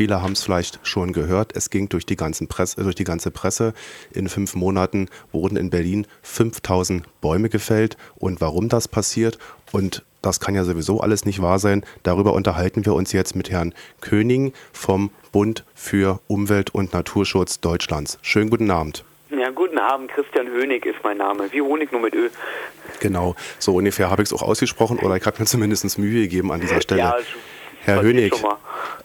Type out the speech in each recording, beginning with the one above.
Viele haben es vielleicht schon gehört. Es ging durch die, ganzen Presse, durch die ganze Presse. In fünf Monaten wurden in Berlin 5000 Bäume gefällt. Und warum das passiert und das kann ja sowieso alles nicht wahr sein. Darüber unterhalten wir uns jetzt mit Herrn König vom Bund für Umwelt und Naturschutz Deutschlands. Schönen guten Abend. Ja, guten Abend. Christian Hönig ist mein Name. Wie Honig nur mit Ö. Genau, so ungefähr habe ich es auch ausgesprochen oder ich habe mir zumindest Mühe gegeben an dieser Stelle. Ja, Herr Hönig,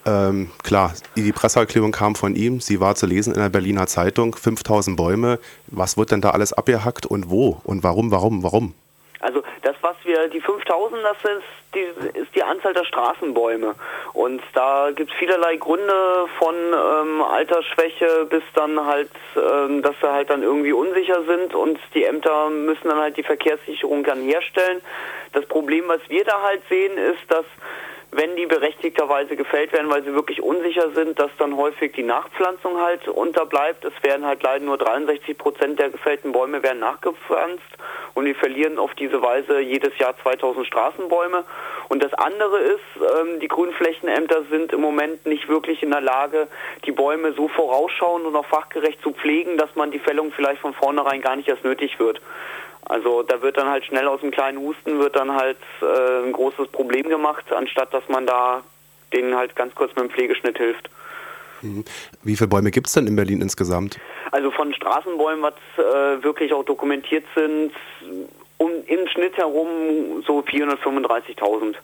ähm, klar, die Presseerklärung kam von ihm. Sie war zu lesen in der Berliner Zeitung. 5000 Bäume. Was wird denn da alles abgehackt und wo? Und warum, warum, warum? Also das, was wir, die 5000, das ist die, ist die Anzahl der Straßenbäume. Und da gibt es vielerlei Gründe von ähm, Altersschwäche bis dann halt, ähm, dass sie halt dann irgendwie unsicher sind und die Ämter müssen dann halt die Verkehrssicherung dann herstellen. Das Problem, was wir da halt sehen, ist, dass wenn die berechtigterweise gefällt werden, weil sie wirklich unsicher sind, dass dann häufig die Nachpflanzung halt unterbleibt. Es werden halt leider nur 63 Prozent der gefällten Bäume werden nachgepflanzt und wir verlieren auf diese Weise jedes Jahr 2000 Straßenbäume. Und das andere ist, ähm, die Grünflächenämter sind im Moment nicht wirklich in der Lage, die Bäume so vorausschauend und auch fachgerecht zu pflegen, dass man die Fällung vielleicht von vornherein gar nicht erst nötig wird. Also da wird dann halt schnell aus dem kleinen Husten wird dann halt äh, ein großes Problem gemacht, anstatt dass man da denen halt ganz kurz mit dem Pflegeschnitt hilft. Mhm. Wie viele Bäume gibt es denn in Berlin insgesamt? Also von Straßenbäumen, was äh, wirklich auch dokumentiert sind, um, im Schnitt herum so 435.000.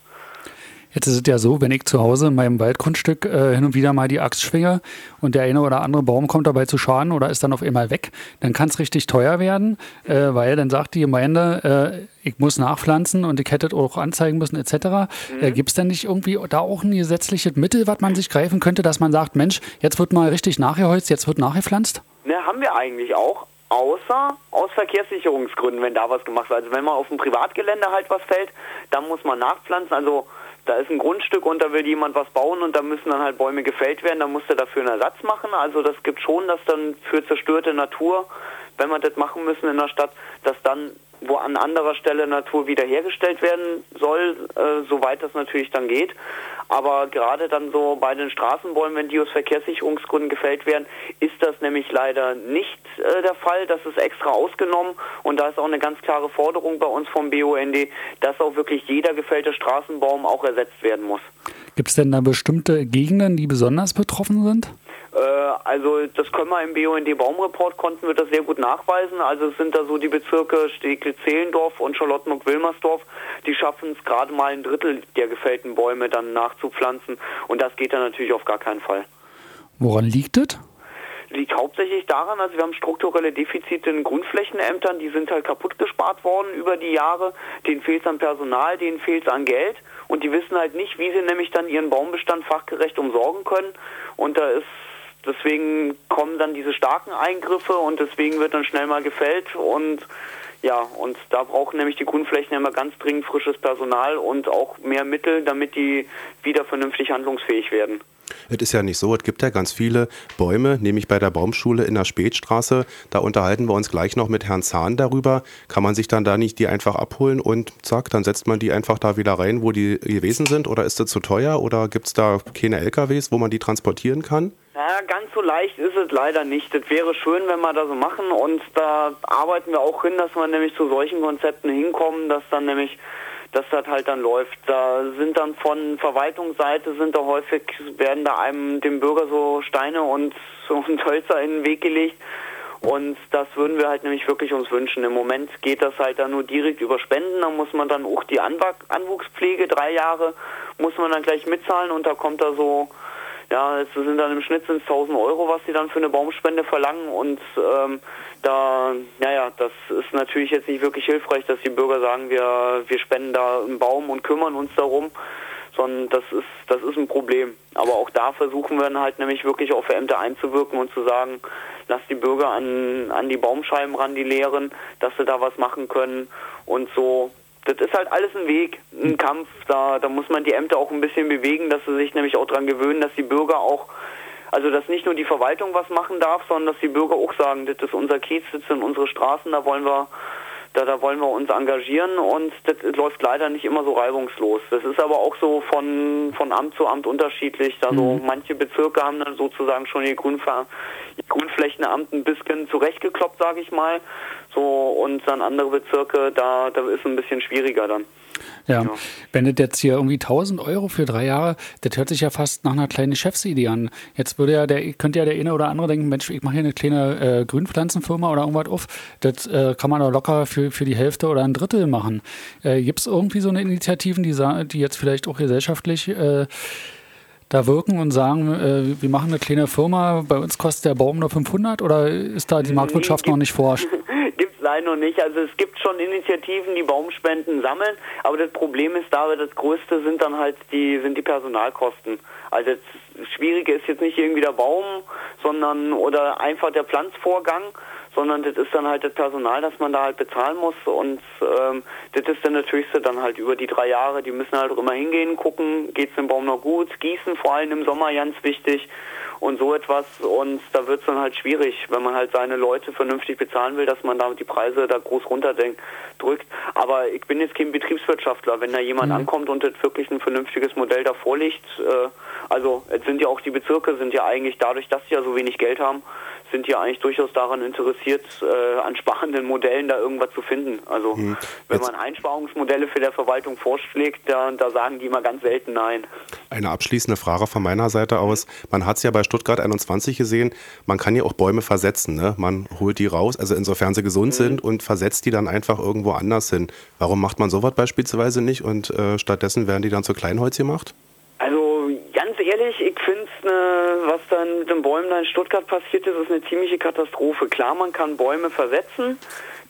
Jetzt ist es ja so, wenn ich zu Hause in meinem Waldgrundstück äh, hin und wieder mal die Axt schwinge und der eine oder andere Baum kommt dabei zu Schaden oder ist dann auf einmal weg, dann kann es richtig teuer werden, äh, weil dann sagt die Gemeinde, äh, ich muss nachpflanzen und ich hätte auch anzeigen müssen etc. Mhm. Äh, Gibt es denn nicht irgendwie da auch ein gesetzliches Mittel, was man sich greifen könnte, dass man sagt, Mensch, jetzt wird mal richtig nachgeholzt, jetzt wird nachgepflanzt? Ne, haben wir eigentlich auch außer aus Verkehrssicherungsgründen, wenn da was gemacht wird. Also wenn man auf dem Privatgelände halt was fällt, dann muss man nachpflanzen. Also da ist ein Grundstück und da will jemand was bauen und da müssen dann halt Bäume gefällt werden, dann muss der dafür einen Ersatz machen. Also das gibt schon, dass dann für zerstörte Natur, wenn wir das machen müssen in der Stadt, dass dann wo an anderer Stelle Natur wiederhergestellt werden soll, äh, soweit das natürlich dann geht. Aber gerade dann so bei den Straßenbäumen, wenn die aus Verkehrssicherungsgründen gefällt werden, ist das nämlich leider nicht äh, der Fall. Das ist extra ausgenommen und da ist auch eine ganz klare Forderung bei uns vom BUND, dass auch wirklich jeder gefällte Straßenbaum auch ersetzt werden muss. Gibt es denn da bestimmte Gegenden, die besonders betroffen sind? Äh, also das können wir im BUND Baumreport konnten wir das sehr gut nachweisen. Also es sind da so die Bezirke Steglitz-Zehlendorf und Charlottenburg-Wilmersdorf, die schaffen es gerade mal ein Drittel der gefällten Bäume dann nachzupflanzen und das geht dann natürlich auf gar keinen Fall. Woran liegt das? liegt hauptsächlich daran, also wir haben strukturelle Defizite in Grundflächenämtern, die sind halt kaputt gespart worden über die Jahre. Denen fehlt es an Personal, denen fehlt es an Geld und die wissen halt nicht, wie sie nämlich dann ihren Baumbestand fachgerecht umsorgen können. Und da ist deswegen kommen dann diese starken Eingriffe und deswegen wird dann schnell mal gefällt und ja, und da brauchen nämlich die Grünflächen immer ganz dringend frisches Personal und auch mehr Mittel, damit die wieder vernünftig handlungsfähig werden. Es ist ja nicht so, es gibt ja ganz viele Bäume, nämlich bei der Baumschule in der Spätstraße. Da unterhalten wir uns gleich noch mit Herrn Zahn darüber. Kann man sich dann da nicht die einfach abholen und zack, dann setzt man die einfach da wieder rein, wo die gewesen sind? Oder ist das zu teuer? Oder gibt es da keine LKWs, wo man die transportieren kann? Naja, ganz so leicht ist es leider nicht. Es wäre schön, wenn wir das so machen und da arbeiten wir auch hin, dass wir nämlich zu solchen Konzepten hinkommen, dass dann nämlich dass das halt dann läuft. Da sind dann von Verwaltungsseite sind da häufig, werden da einem dem Bürger so Steine und so und Hölzer in den Weg gelegt. Und das würden wir halt nämlich wirklich uns wünschen. Im Moment geht das halt dann nur direkt über Spenden. Da muss man dann auch die Anwuchspflege, drei Jahre, muss man dann gleich mitzahlen und da kommt da so ja, es sind dann im Schnitt sind 1000 Euro, was sie dann für eine Baumspende verlangen und ähm, da, naja, das ist natürlich jetzt nicht wirklich hilfreich, dass die Bürger sagen, wir, wir spenden da einen Baum und kümmern uns darum, sondern das ist, das ist ein Problem. Aber auch da versuchen wir dann halt nämlich wirklich auf Ämter einzuwirken und zu sagen, lass die Bürger an, an die Baumscheiben ran, die leeren, dass sie da was machen können und so das ist halt alles ein Weg, ein Kampf. Da, da muss man die Ämter auch ein bisschen bewegen, dass sie sich nämlich auch daran gewöhnen, dass die Bürger auch, also dass nicht nur die Verwaltung was machen darf, sondern dass die Bürger auch sagen, das ist unser Kiez, das sind unsere Straßen, da wollen wir, Da, da wollen wir uns engagieren und das läuft leider nicht immer so reibungslos. Das ist aber auch so von, von Amt zu Amt unterschiedlich. Also mhm. manche Bezirke haben dann sozusagen schon die, Grünver Grünflächenamt ein bisschen zurechtgekloppt, sage ich mal. So und dann andere Bezirke, da, da ist es ein bisschen schwieriger dann. Ja. ja. wenn das jetzt hier irgendwie 1000 Euro für drei Jahre, das hört sich ja fast nach einer kleinen Chefsidee an. Jetzt würde ja der, könnte ja der eine oder andere denken, Mensch, ich mache hier eine kleine äh, Grünpflanzenfirma oder irgendwas auf. Das äh, kann man doch locker für, für die Hälfte oder ein Drittel machen. Äh, Gibt es irgendwie so eine Initiativen, die, die jetzt vielleicht auch gesellschaftlich äh, da wirken und sagen, äh, wir machen eine kleine Firma, bei uns kostet der Baum nur 500 oder ist da die Marktwirtschaft noch nicht forscht? leider noch nicht. Also es gibt schon Initiativen, die Baumspenden sammeln, aber das Problem ist da, das Größte sind dann halt die, sind die Personalkosten. Also das Schwierige ist jetzt nicht irgendwie der Baum, sondern oder einfach der Pflanzvorgang, sondern das ist dann halt das Personal, das man da halt bezahlen muss und ähm, das ist dann natürlich dann halt über die drei Jahre, die müssen halt auch immer hingehen, gucken, geht es dem Baum noch gut, gießen vor allem im Sommer ganz wichtig und so etwas. Und da wird es dann halt schwierig, wenn man halt seine Leute vernünftig bezahlen will, dass man da die Preise da groß runterdrückt. Aber ich bin jetzt kein Betriebswirtschaftler. Wenn da jemand mhm. ankommt und jetzt wirklich ein vernünftiges Modell davor liegt, äh, also es sind ja auch die Bezirke, sind ja eigentlich dadurch, dass sie ja so wenig Geld haben, sind ja eigentlich durchaus daran interessiert, äh, an sparenden Modellen da irgendwas zu finden. Also hm. wenn man Einsparungsmodelle für der Verwaltung vorschlägt, da, da sagen die immer ganz selten nein. Eine abschließende Frage von meiner Seite aus. Man hat es ja bei Stuttgart 21 gesehen, man kann ja auch Bäume versetzen. Ne? Man holt die raus, also insofern sie gesund mhm. sind und versetzt die dann einfach irgendwo anders hin. Warum macht man sowas beispielsweise nicht und äh, stattdessen werden die dann zu Kleinholz gemacht? Ehrlich, ich finde ne, was dann mit den Bäumen da in Stuttgart passiert ist, ist eine ziemliche Katastrophe. Klar, man kann Bäume versetzen.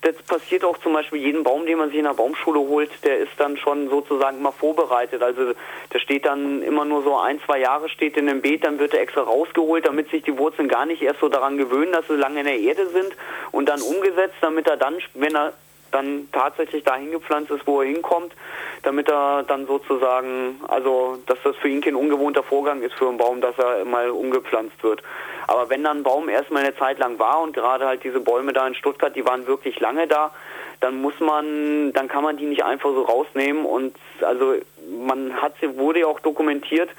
Das passiert auch zum Beispiel jeden Baum, den man sich in der Baumschule holt, der ist dann schon sozusagen mal vorbereitet. Also der steht dann immer nur so ein, zwei Jahre steht in dem Beet, dann wird er extra rausgeholt, damit sich die Wurzeln gar nicht erst so daran gewöhnen, dass sie lange in der Erde sind und dann umgesetzt, damit er dann, wenn er dann tatsächlich dahin gepflanzt ist, wo er hinkommt, damit er dann sozusagen, also dass das für ihn kein ungewohnter Vorgang ist für einen Baum, dass er mal umgepflanzt wird. Aber wenn dann ein Baum erstmal eine Zeit lang war und gerade halt diese Bäume da in Stuttgart, die waren wirklich lange da, dann muss man, dann kann man die nicht einfach so rausnehmen und also man hat sie wurde ja auch dokumentiert,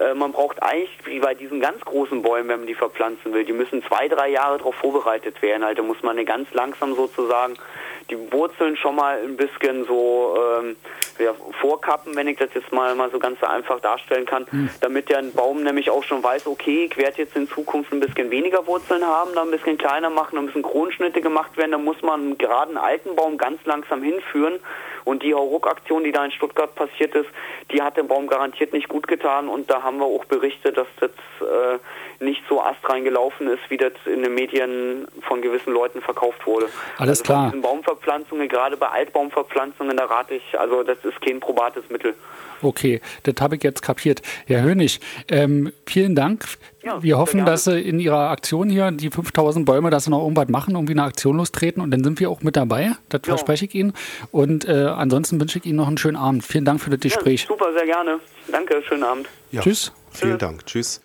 äh, man braucht eigentlich, wie bei diesen ganz großen Bäumen, wenn man die verpflanzen will, die müssen zwei, drei Jahre darauf vorbereitet werden. Also muss man ganz langsam sozusagen die Wurzeln schon mal ein bisschen so ähm, ja, vorkappen, wenn ich das jetzt mal, mal so ganz einfach darstellen kann, hm. damit der Baum nämlich auch schon weiß, okay, ich werde jetzt in Zukunft ein bisschen weniger Wurzeln haben, dann ein bisschen kleiner machen, dann müssen Kronschnitte gemacht werden, dann muss man gerade einen alten Baum ganz langsam hinführen und die Hauruck-Aktion, die da in Stuttgart passiert ist, die hat dem Baum garantiert nicht gut getan und da haben wir auch berichtet, dass das äh, nicht so astrein gelaufen ist, wie das in den Medien von gewissen Leuten verkauft wurde. Alles also klar. Diesen Baumverpflanzungen, gerade bei Altbaumverpflanzungen, da rate ich, also das ist kein probates Mittel. Okay, das habe ich jetzt kapiert. Herr Hönig, ähm, vielen Dank. Ja, wir hoffen, dass Sie in Ihrer Aktion hier, die 5000 Bäume, dass Sie noch irgendwas machen, irgendwie eine Aktion lostreten und dann sind wir auch mit dabei. Das ja. verspreche ich Ihnen. Und äh, ansonsten wünsche ich Ihnen noch einen schönen Abend. Vielen Dank für das Gespräch. Ja, super, sehr gerne. Danke, schönen Abend. Tschüss. Vielen Dank. Tschüss.